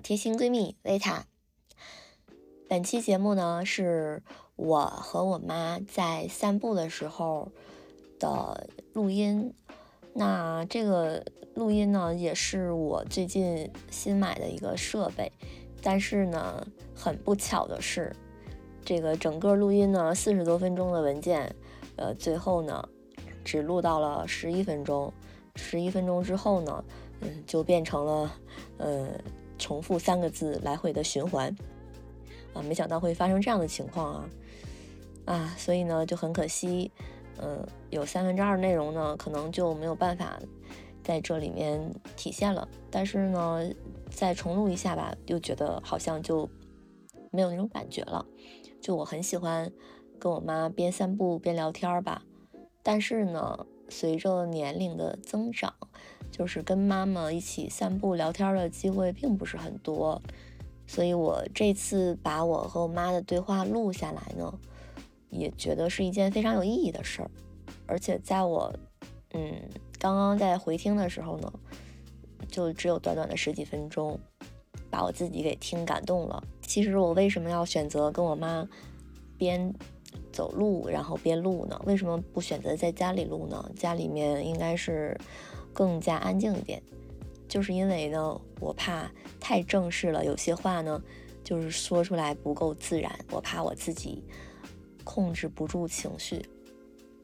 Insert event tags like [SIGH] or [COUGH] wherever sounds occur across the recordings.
贴心闺蜜维塔。本期节目呢，是我和我妈在散步的时候的录音。那这个录音呢，也是我最近新买的一个设备。但是呢，很不巧的是，这个整个录音呢，四十多分钟的文件，呃，最后呢，只录到了十一分钟。十一分钟之后呢，嗯，就变成了，嗯，重复三个字来回的循环。啊，没想到会发生这样的情况啊！啊，所以呢，就很可惜，嗯，有三分之二内容呢，可能就没有办法在这里面体现了。但是呢，再重录一下吧，又觉得好像就没有那种感觉了。就我很喜欢跟我妈边散步边聊天吧，但是呢，随着年龄的增长，就是跟妈妈一起散步聊天的机会并不是很多。所以，我这次把我和我妈的对话录下来呢，也觉得是一件非常有意义的事儿。而且，在我嗯刚刚在回听的时候呢，就只有短短的十几分钟，把我自己给听感动了。其实，我为什么要选择跟我妈边走路然后边录呢？为什么不选择在家里录呢？家里面应该是更加安静一点。就是因为呢，我怕太正式了，有些话呢，就是说出来不够自然，我怕我自己控制不住情绪，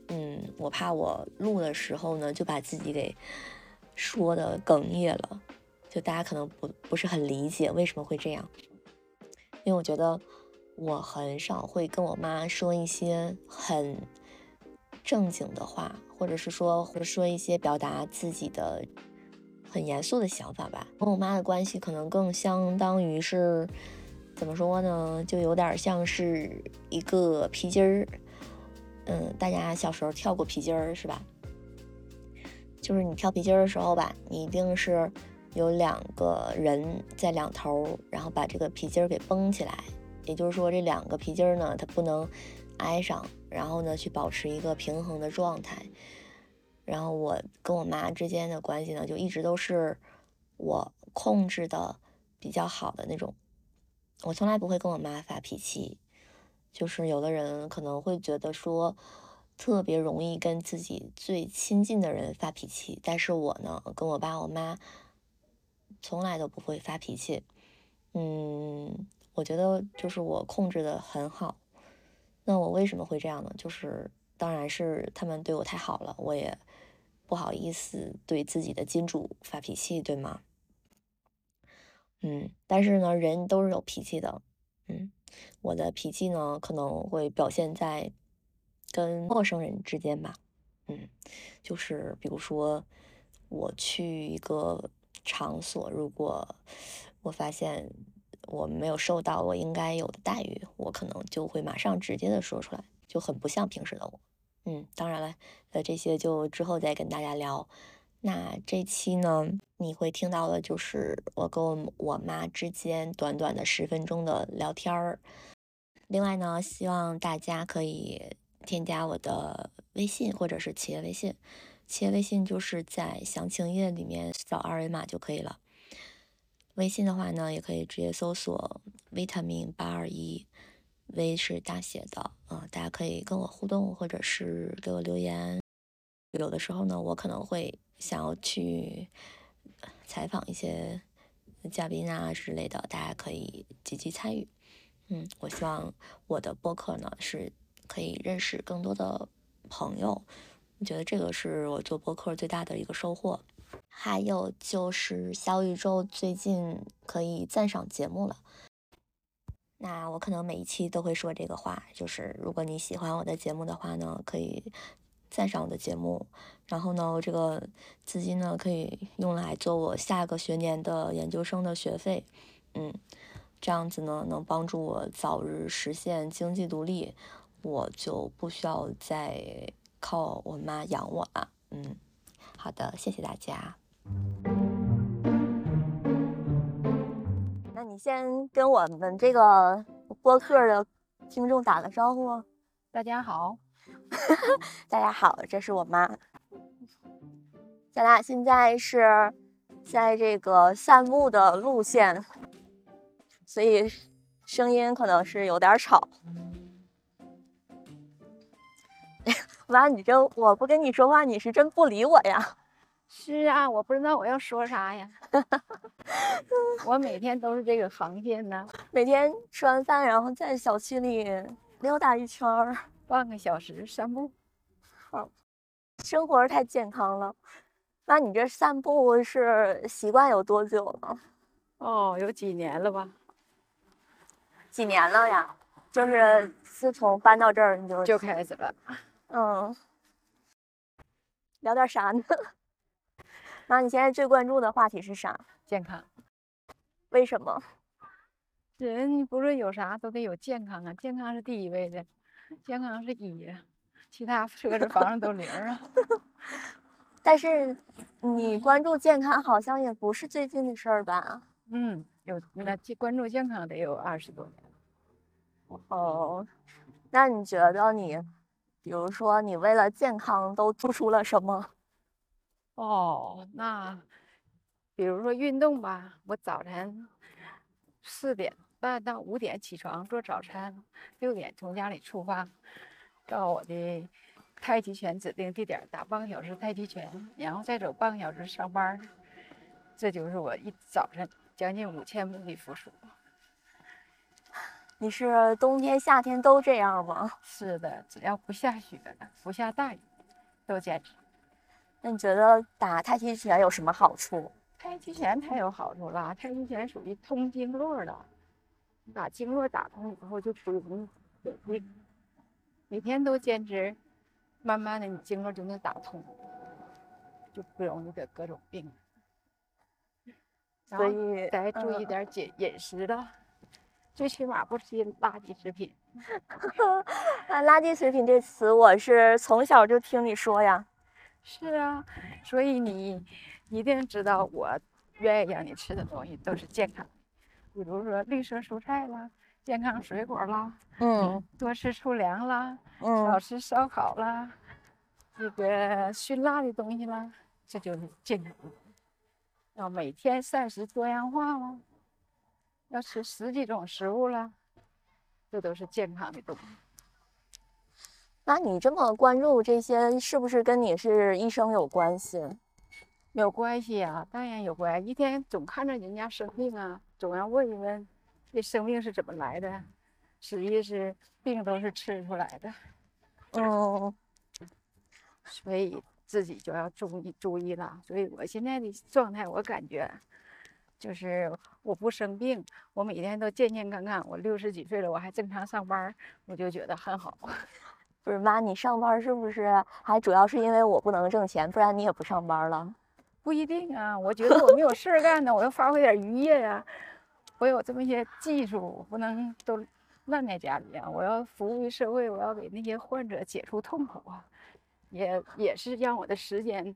嗯，我怕我录的时候呢，就把自己给说的哽咽了，就大家可能不不是很理解为什么会这样，因为我觉得我很少会跟我妈说一些很正经的话，或者是说或者说一些表达自己的。很严肃的想法吧，跟我妈的关系可能更相当于是，怎么说呢，就有点像是一个皮筋儿。嗯，大家小时候跳过皮筋儿是吧？就是你跳皮筋儿的时候吧，你一定是有两个人在两头，然后把这个皮筋儿给绷起来。也就是说，这两个皮筋儿呢，它不能挨上，然后呢，去保持一个平衡的状态。然后我跟我妈之间的关系呢，就一直都是我控制的比较好的那种。我从来不会跟我妈发脾气，就是有的人可能会觉得说特别容易跟自己最亲近的人发脾气，但是我呢，跟我爸我妈从来都不会发脾气。嗯，我觉得就是我控制的很好。那我为什么会这样呢？就是当然是他们对我太好了，我也。不好意思，对自己的金主发脾气，对吗？嗯，但是呢，人都是有脾气的。嗯，我的脾气呢，可能会表现在跟陌生人之间吧。嗯，就是比如说，我去一个场所，如果我发现我没有受到我应该有的待遇，我可能就会马上直接的说出来，就很不像平时的我。嗯，当然了，呃，这些就之后再跟大家聊。那这期呢，你会听到的就是我跟我我妈之间短短的十分钟的聊天儿。另外呢，希望大家可以添加我的微信或者是企业微信。企业微信就是在详情页里面扫二维码就可以了。微信的话呢，也可以直接搜索“维他命八二一”。V 是大写的，嗯，大家可以跟我互动，或者是给我留言。有的时候呢，我可能会想要去采访一些嘉宾啊之类的，大家可以积极参与。嗯，我希望我的播客呢是可以认识更多的朋友，我觉得这个是我做播客最大的一个收获。还有就是小宇宙最近可以赞赏节目了。那我可能每一期都会说这个话，就是如果你喜欢我的节目的话呢，可以赞赏我的节目，然后呢，这个资金呢可以用来做我下个学年的研究生的学费，嗯，这样子呢能帮助我早日实现经济独立，我就不需要再靠我妈养我了，嗯，好的，谢谢大家。你先跟我们这个播客的听众打个招呼。大家好，[LAUGHS] 大家好，这是我妈。咱俩现在是在这个散步的路线，所以声音可能是有点吵。[LAUGHS] 妈，你这我不跟你说话，你是真不理我呀？是啊，我不知道我要说啥呀。[LAUGHS] 我每天都是这个航线呢，每天吃完饭，然后在小区里溜达一圈儿，半个小时散步。好，生活太健康了。那你这散步是习惯有多久了？哦，有几年了吧？几年了呀？就是自从搬到这儿你就就开始了。嗯，聊点啥呢？那你现在最关注的话题是啥？健康。为什么？人不论有啥都得有健康啊，健康是第一位的，健康是一，其他车子房子都零啊。[LAUGHS] 但是你关注健康好像也不是最近的事儿吧？嗯，有那关注健康得有二十多年。哦，那你觉得你，比如说你为了健康都做出了什么？哦，那比如说运动吧，我早晨四点半到五点起床做早餐，六点从家里出发，到我的太极拳指定地点打半个小时太极拳，然后再走半个小时上班，这就是我一早晨将近五千步的步数。你是冬天夏天都这样吗？是的，只要不下雪不下大雨，都坚持。那你觉得打太极拳有什么好处？太极拳太有好处了，太极拳属于通经络的，把经络打通以后就不容易有病。每天都坚持，慢慢的你经络就能打通，就不容易得各种病。所以得注意点饮饮食的，最起码不吃垃圾食品。啊，[LAUGHS] 垃圾食品这词我是从小就听你说呀。是啊，所以你一定知道，我愿意让你吃的东西都是健康，比如说绿色蔬菜啦，健康水果啦，嗯，多吃粗粮啦，嗯，少吃烧烤啦，这个辛辣的东西啦，这就是健康。要每天膳食多样化啦，要吃十几种食物啦，这都是健康的东西。那你这么关注这些，是不是跟你是医生有关系？有关系呀，当然有关系。一天总看着人家生病啊，总要问一问，这生病是怎么来的？实际是病都是吃出来的。嗯，[LAUGHS] 所以自己就要注意注意了。所以我现在的状态，我感觉就是我不生病，我每天都健健康康。我六十几岁了，我还正常上班，我就觉得很好。不是妈，你上班是不是还主要是因为我不能挣钱，不然你也不上班了？不一定啊，我觉得我没有事儿干呢，我要发挥点余业呀。我有这么一些技术，我不能都烂在家里啊。我要服务于社会，我要给那些患者解除痛苦啊，也也是让我的时间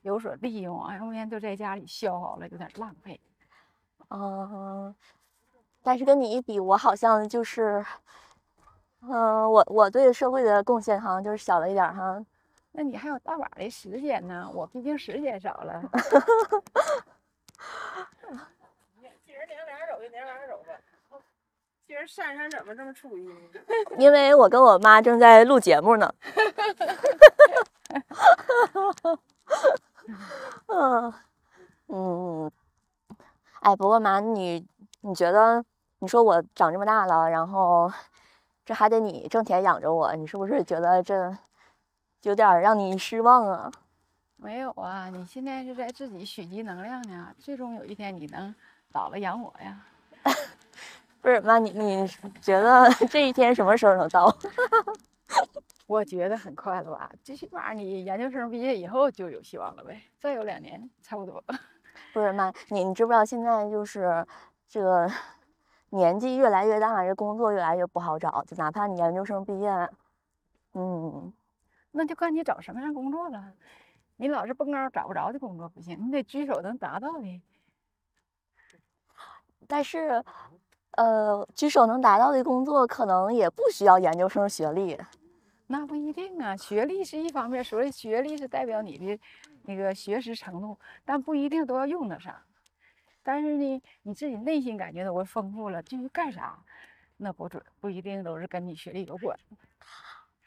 有所利用啊，要不然都在家里消耗了，有点浪费。嗯，但是跟你一比，我好像就是。嗯，我我对社会的贡献好像就是小了一点哈。那你还有大把的时间呢，我毕竟时间少了。[LAUGHS] 今儿哪哪走就哪哪走吧。今儿珊珊怎么这么粗心？[LAUGHS] 因为我跟我妈正在录节目呢。[LAUGHS] 嗯嗯，哎，不过妈，你你觉得，你说我长这么大了，然后。这还得你挣钱养着我，你是不是觉得这有点让你失望啊？没有啊，你现在是在自己蓄积能量呢，最终有一天你能老了养我呀。[LAUGHS] 不是妈，你你觉得 [LAUGHS] 这一天什么时候能到？[LAUGHS] 我觉得很快了吧，最起码你研究生毕业以后就有希望了呗，再有两年差不多。不是妈，你你知不知道现在就是这个？年纪越来越大，这工作越来越不好找。就哪怕你研究生毕业，嗯，那就看你找什么样工作了。你老是蹦高找不着的工作不行，你得举手能达到的。但是，呃，举手能达到的工作可能也不需要研究生学历。那不一定啊，学历是一方面，所谓学历是代表你的那个学识程度，但不一定都要用得上。但是呢，你自己内心感觉到我丰富了，至于干啥，那不准，不一定都是跟你学历有关。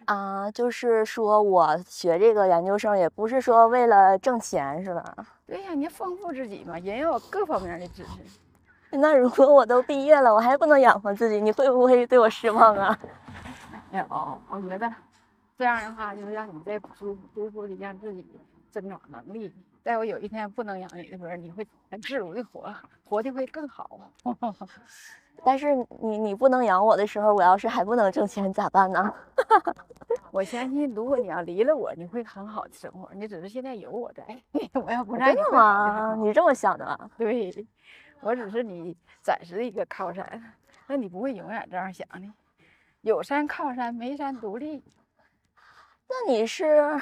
啊，就是说我学这个研究生也不是说为了挣钱，是吧？对呀，你丰富自己嘛，人要有各方面的知识。那如果我都毕业了，我还不能养活自己，你会不会对我失望啊？[LAUGHS] 没有，我觉得这样的话，就是让你在舒服舒服的让自己增长能力。待我有一天不能养你的时候，你会很自如的活，活的会更好。[LAUGHS] 但是你你不能养我的时候，我要是还不能挣钱咋办呢？[LAUGHS] 我相信，如果你要离了我，你会很好的生活。你只是现在有我在，[LAUGHS] 我要不在，真的吗？你这么想的？对。我只是你暂时的一个靠山，那你不会永远这样想的。有山靠山，没山独立。那你是，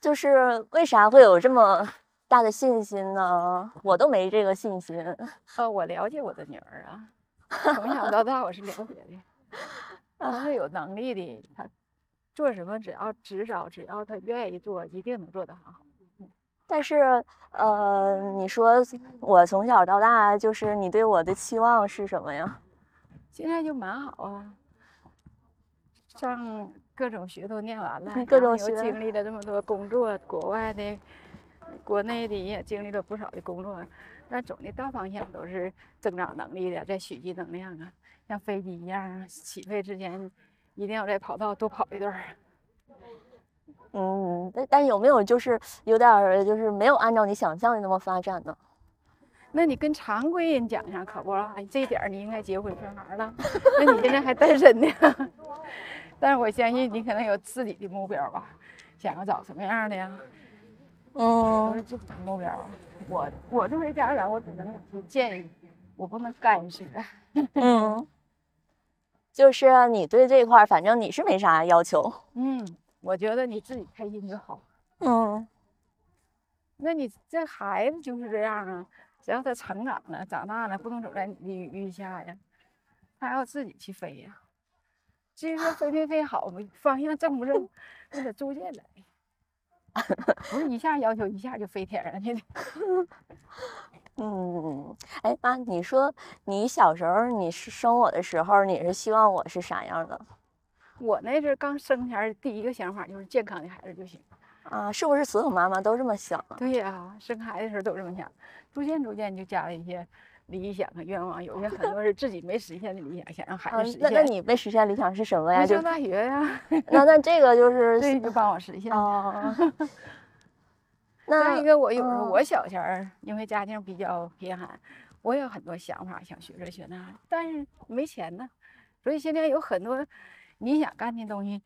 就是为啥会有这么大的信心呢？我都没这个信心。呃，我了解我的女儿啊，从小到大我是了解的。她是有能力的，她做什么只要至少只要她愿意做，一定能做得很好。但是，呃，你说我从小到大，就是你对我的期望是什么呀？现在就蛮好啊，上各种学都念完了，各种学经历了这么多工作，国外的、国内的也经历了不少的工作，但总的大方向都是增长能力的，在蓄积能量啊，像飞机一样，起飞之前一定要在跑道多跑一段。嗯，但但有没有就是有点儿就是没有按照你想象的那么发展呢？那你跟常规人讲一下可不？哎，这一点你应该结婚生孩了。那你现在还单身呢？但是我相信你可能有自己的目标吧？想要找什么样的呀？嗯，就目标。我我作为家长，我只能建议，我不能干涉。嗯，就是你对这块，反正你是没啥要求。嗯。我觉得你自己开心就好。嗯，那你这孩子就是这样啊，只要他成长了、长大了，不能走在你的羽翼下呀，他要自己去飞呀。至于说飞没飞好，方向正不正，那得逐渐来，不是一下要求一下就飞天上去的。嗯，哎妈，你说你小时候你是生我的时候，你是希望我是啥样的？我那阵刚生前第一个想法就是健康的孩子就行，啊，是不是所有妈妈都这么想？对呀，生孩子的时候都这么想，逐渐逐渐就加了一些理想和愿望，有些 [LAUGHS] 很多是自己没实现的理想，想让孩子实现。那那你没实现理想是什么呀？上大学呀。[LAUGHS] 那那这个就是 [LAUGHS] 对，就帮我实现。哦。再一个，我有时候我小前儿因为家境比较贫寒，我有很多想法想学这学那，但是没钱呢，所以现在有很多。你想干的东西，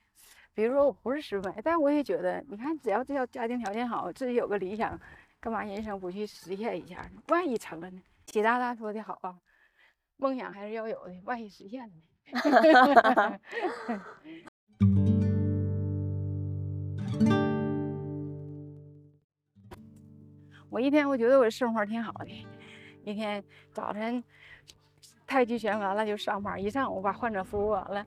比如说我不是失败，但我也觉得，你看，只要这要家庭条件好，自己有个理想，干嘛人生不去实现一下呢？万一成了呢？习大大说的好啊，梦想还是要有的，万一实现了呢？[LAUGHS] [LAUGHS] 我一天我觉得我的生活挺好的，一天早晨太极拳完了就上班，一上午把患者服务完了。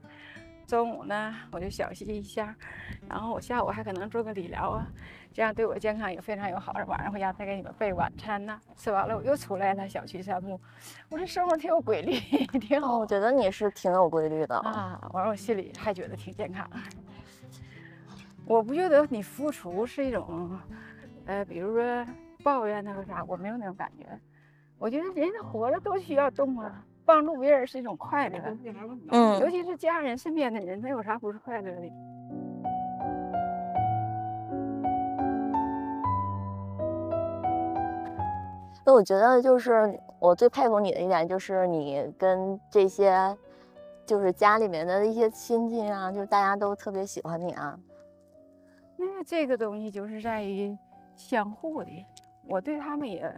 中午呢，我就小息一下，然后我下午还可能做个理疗啊，这样对我健康也非常有好。晚上回家再给你们备晚餐呢，吃完了我又出来了，小区散步。我这生活挺有规律，挺好。我觉得你是挺有规律的啊。完了，我心里还觉得挺健康。我不觉得你付出是一种，呃，比如说抱怨那个啥，我没有那种感觉。我觉得人活着都需要动啊。帮助别人是一种快乐，嗯，尤其是家人身边的人，那有啥不是快乐的？那我觉得就是我最佩服你的一点，就是你跟这些就是家里面的一些亲戚啊，就是大家都特别喜欢你啊。那这个东西就是在于相互的，我对他们也。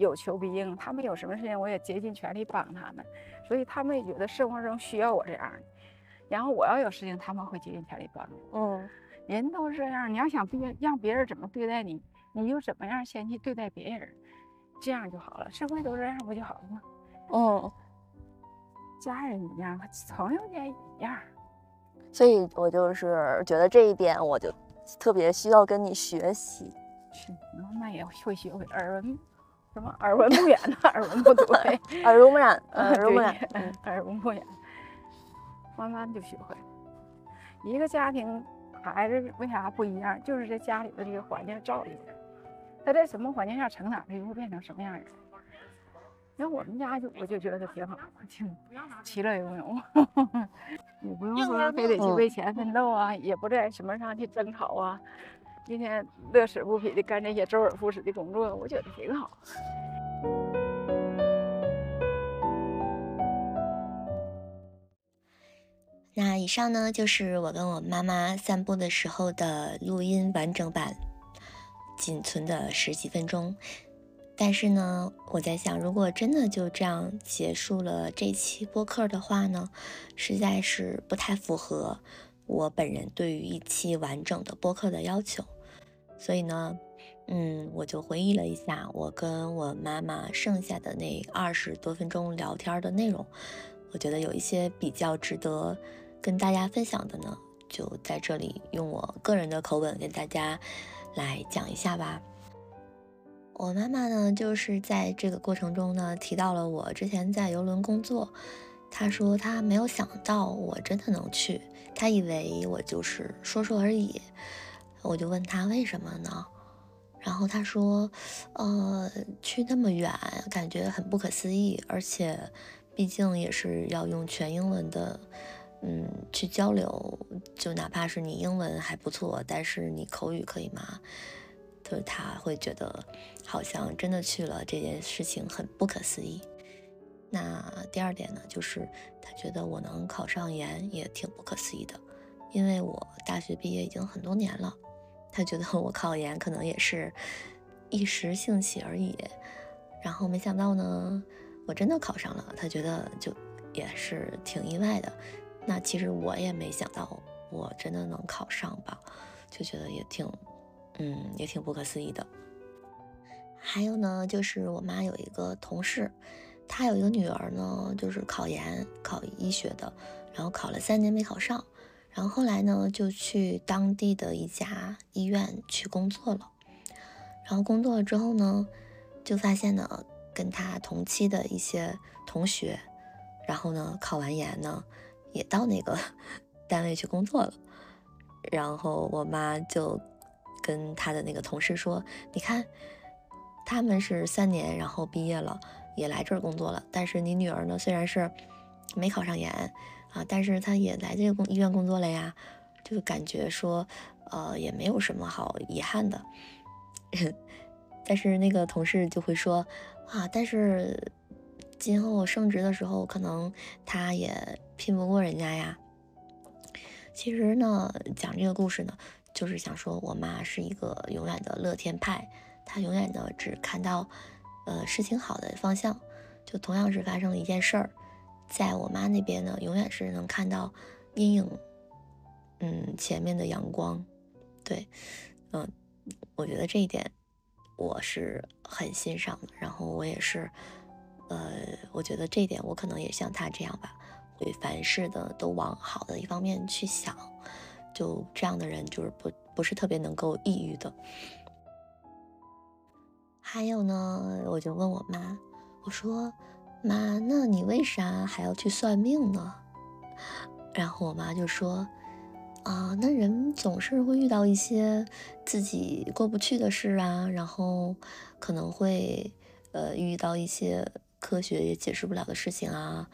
有求必应，他们有什么事情，我也竭尽全力帮他们，所以他们也觉得生活中需要我这样的。然后我要有事情，他们会竭尽全力帮助。嗯，人都是这样，你要想别让别人怎么对待你，你就怎么样先去对待别人，这样就好了。社会都这样，不就好了吗？嗯，家人一样，朋友也一样。所以我就是觉得这一点，我就特别需要跟你学习。是，妈妈也会学会耳闻，什么耳闻目染的，耳闻 [LAUGHS] 目睹的，[LAUGHS] 耳濡目染，呃耳濡目染。耳濡目染，慢慢就学会了。一个家庭孩子为啥不一样？就是这家里的这个环境造就的，他在什么环境下成长，他就会变成什么样人。你看我们家就我就觉得挺好，挺其乐融融，[LAUGHS] 你不用说非得去嗯为钱奋斗啊，也不在什么上去争吵啊，今天乐此不疲的干这些周而复始的工作，我觉得挺好。那以上呢，就是我跟我妈妈散步的时候的录音完整版，仅存的十几分钟。但是呢，我在想，如果真的就这样结束了这期播客的话呢，实在是不太符合我本人对于一期完整的播客的要求。所以呢，嗯，我就回忆了一下我跟我妈妈剩下的那二十多分钟聊天的内容，我觉得有一些比较值得跟大家分享的呢，就在这里用我个人的口吻跟大家来讲一下吧。我妈妈呢，就是在这个过程中呢，提到了我之前在游轮工作。她说她没有想到我真的能去，他以为我就是说说而已。我就问他为什么呢？然后他说，呃，去那么远，感觉很不可思议，而且毕竟也是要用全英文的，嗯，去交流。就哪怕是你英文还不错，但是你口语可以吗？就是他会觉得好像真的去了这件事情很不可思议。那第二点呢，就是他觉得我能考上研也挺不可思议的，因为我大学毕业已经很多年了，他觉得我考研可能也是一时兴起而已。然后没想到呢，我真的考上了，他觉得就也是挺意外的。那其实我也没想到我真的能考上吧，就觉得也挺。嗯，也挺不可思议的。还有呢，就是我妈有一个同事，他有一个女儿呢，就是考研考医学的，然后考了三年没考上，然后后来呢就去当地的一家医院去工作了。然后工作了之后呢，就发现呢，跟他同期的一些同学，然后呢考完研呢，也到那个 [LAUGHS] 单位去工作了。然后我妈就。跟他的那个同事说：“你看，他们是三年，然后毕业了，也来这儿工作了。但是你女儿呢，虽然是没考上研啊，但是她也来这个工医院工作了呀，就感觉说，呃，也没有什么好遗憾的。[LAUGHS] 但是那个同事就会说啊，但是今后升职的时候，可能他也拼不过人家呀。其实呢，讲这个故事呢。”就是想说，我妈是一个永远的乐天派，她永远的只看到，呃，事情好的方向。就同样是发生了一件事儿，在我妈那边呢，永远是能看到阴影，嗯，前面的阳光。对，嗯，我觉得这一点我是很欣赏的。然后我也是，呃，我觉得这一点我可能也像她这样吧，会凡事的都往好的一方面去想。就这样的人，就是不不是特别能够抑郁的。还有呢，我就问我妈，我说：“妈，那你为啥还要去算命呢？”然后我妈就说：“啊，那人总是会遇到一些自己过不去的事啊，然后可能会呃遇到一些科学也解释不了的事情啊，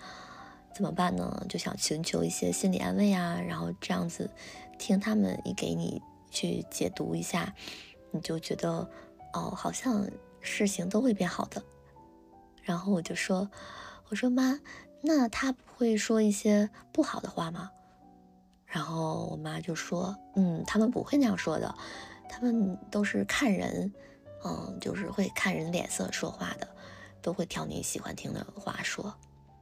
怎么办呢？就想寻求一些心理安慰啊，然后这样子。”听他们一给你去解读一下，你就觉得哦，好像事情都会变好的。然后我就说：“我说妈，那他不会说一些不好的话吗？”然后我妈就说：“嗯，他们不会那样说的，他们都是看人，嗯，就是会看人脸色说话的，都会挑你喜欢听的话说。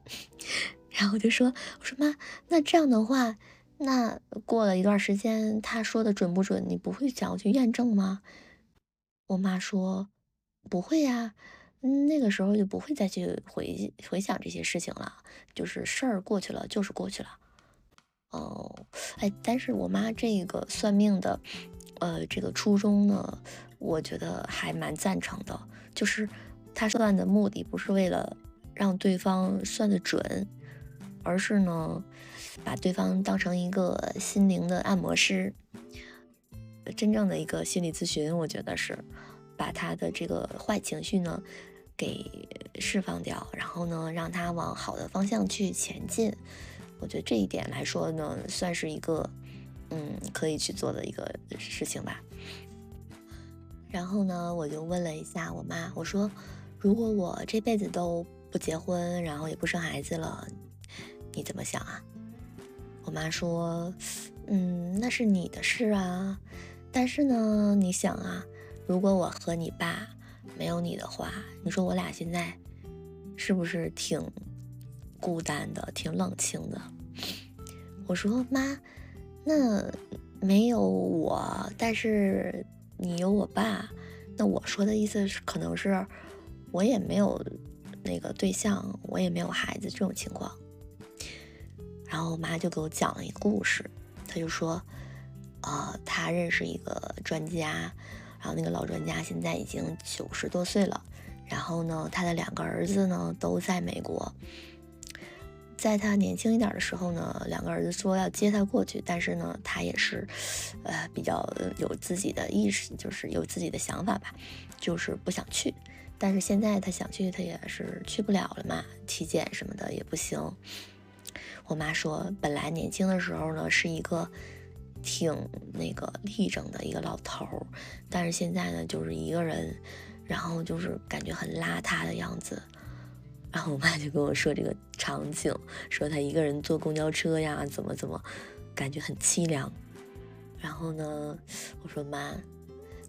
[LAUGHS] ”然后我就说：“我说妈，那这样的话。”那过了一段时间，他说的准不准？你不会想要去验证吗？我妈说不会呀，那个时候就不会再去回回想这些事情了，就是事儿过去了，就是过去了。哦，哎，但是我妈这个算命的，呃，这个初衷呢，我觉得还蛮赞成的，就是她算的目的不是为了让对方算的准，而是呢，把对方当成一个心灵的按摩师，真正的一个心理咨询，我觉得是把他的这个坏情绪呢。给释放掉，然后呢，让他往好的方向去前进。我觉得这一点来说呢，算是一个嗯可以去做的一个事情吧。然后呢，我就问了一下我妈，我说：“如果我这辈子都不结婚，然后也不生孩子了，你怎么想啊？”我妈说：“嗯，那是你的事啊。但是呢，你想啊，如果我和你爸……”没有你的话，你说我俩现在是不是挺孤单的、挺冷清的？我说妈，那没有我，但是你有我爸。那我说的意思是，可能是我也没有那个对象，我也没有孩子这种情况。然后我妈就给我讲了一个故事，她就说，呃，她认识一个专家。然后那个老专家现在已经九十多岁了，然后呢，他的两个儿子呢都在美国。在他年轻一点的时候呢，两个儿子说要接他过去，但是呢，他也是，呃，比较有自己的意识，就是有自己的想法吧，就是不想去。但是现在他想去，他也是去不了了嘛，体检什么的也不行。我妈说，本来年轻的时候呢，是一个。挺那个立正的一个老头儿，但是现在呢，就是一个人，然后就是感觉很邋遢的样子。然后我妈就跟我说这个场景，说他一个人坐公交车呀，怎么怎么，感觉很凄凉。然后呢，我说妈，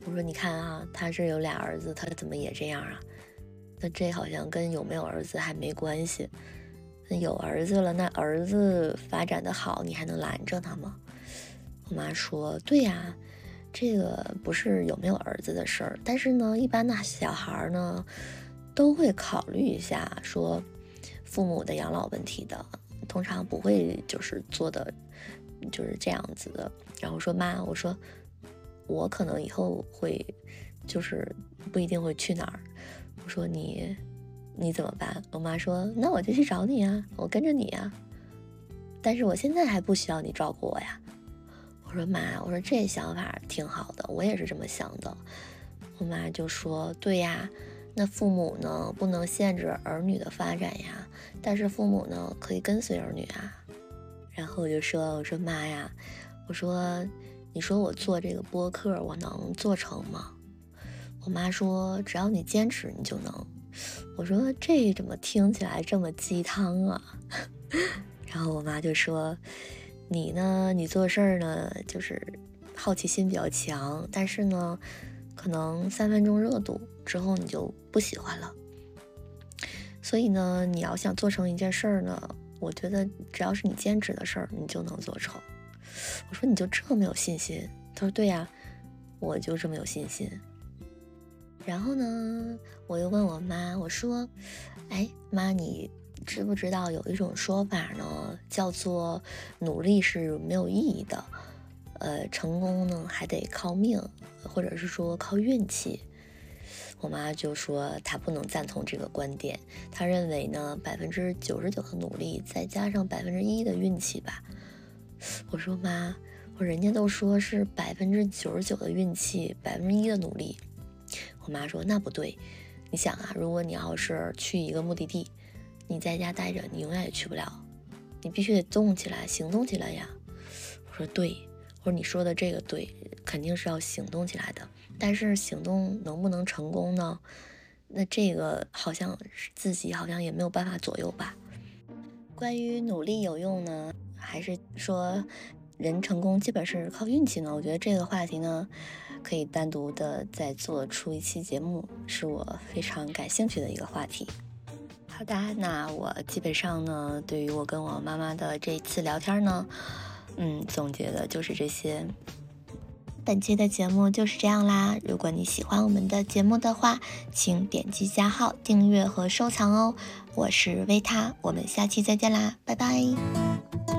我说你看啊，他是有俩儿子，他怎么也这样啊？那这好像跟有没有儿子还没关系。那有儿子了，那儿子发展的好，你还能拦着他吗？我妈说：“对呀，这个不是有没有儿子的事儿，但是呢，一般的小孩呢，都会考虑一下说父母的养老问题的，通常不会就是做的就是这样子的。然后说妈，我说我可能以后会就是不一定会去哪儿。我说你你怎么办？我妈说那我就去找你啊，我跟着你啊。但是我现在还不需要你照顾我呀。”我说妈，我说这想法挺好的，我也是这么想的。我妈就说：“对呀，那父母呢不能限制儿女的发展呀，但是父母呢可以跟随儿女啊。”然后我就说：“我说妈呀，我说你说我做这个播客，我能做成吗？”我妈说：“只要你坚持，你就能。”我说：“这怎么听起来这么鸡汤啊？” [LAUGHS] 然后我妈就说。你呢？你做事儿呢，就是好奇心比较强，但是呢，可能三分钟热度之后你就不喜欢了。所以呢，你要想做成一件事儿呢，我觉得只要是你坚持的事儿，你就能做成。我说你就这么有信心？他说对呀，我就这么有信心。然后呢，我又问我妈，我说，哎妈，你。知不知道有一种说法呢，叫做努力是没有意义的，呃，成功呢还得靠命，或者是说靠运气。我妈就说她不能赞同这个观点，她认为呢，百分之九十九的努力再加上百分之一的运气吧。我说妈，我人家都说是百分之九十九的运气，百分之一的努力。我妈说那不对，你想啊，如果你要是去一个目的地。你在家待着，你永远也去不了，你必须得动起来，行动起来呀！我说对，我说你说的这个对，肯定是要行动起来的。但是行动能不能成功呢？那这个好像自己好像也没有办法左右吧。关于努力有用呢，还是说人成功基本是靠运气呢？我觉得这个话题呢，可以单独的再做出一期节目，是我非常感兴趣的一个话题。好的，那我基本上呢，对于我跟我妈妈的这一次聊天呢，嗯，总结的就是这些。本期的节目就是这样啦。如果你喜欢我们的节目的话，请点击加号订阅和收藏哦。我是维塔，我们下期再见啦，拜拜。